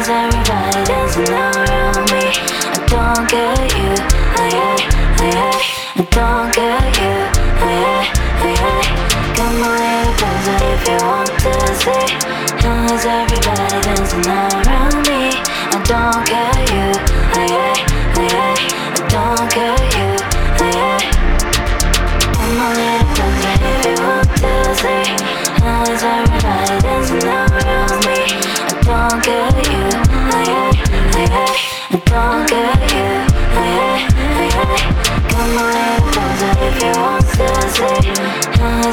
Cause everybody dancing around me I don't get you, I, I, I, I. Don't get you, I, I, I, Come on, little closer if you want to see Cause everybody dancing around me. I don't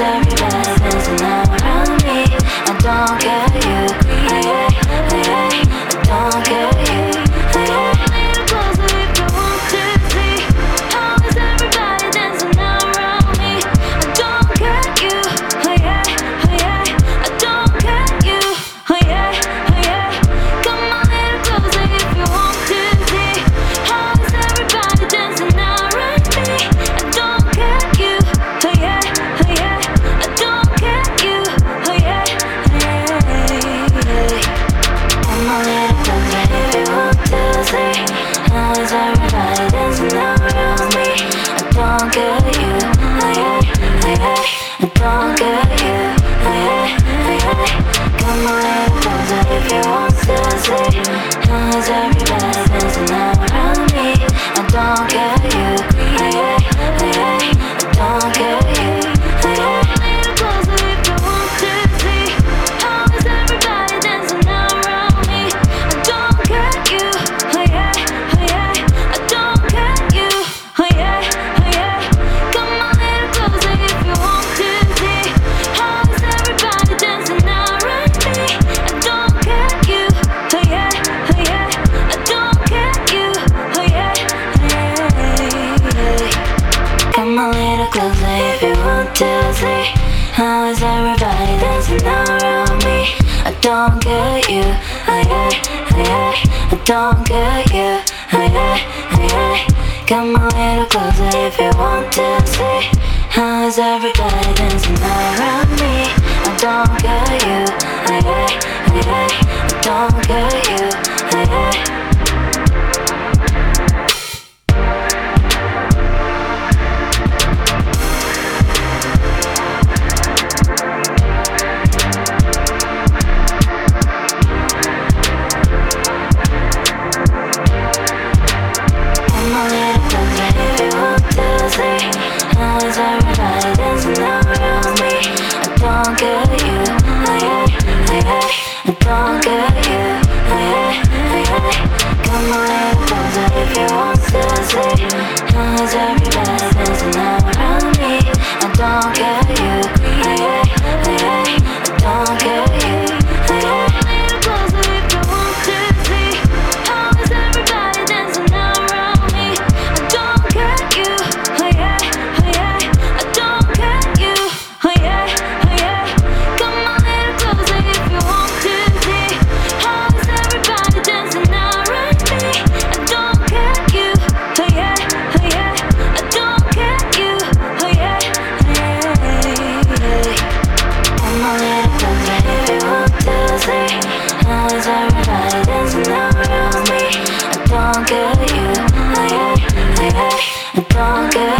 dirty you want to say, quickly if you want to see How is everybody dancing around me? I don't get you, I, I, I, I don't get you, I, I, I, Come a little closer if you want to see. How is everybody dancing around me? I don't get you, I, I, I, I don't get you, I, I the.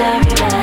everybody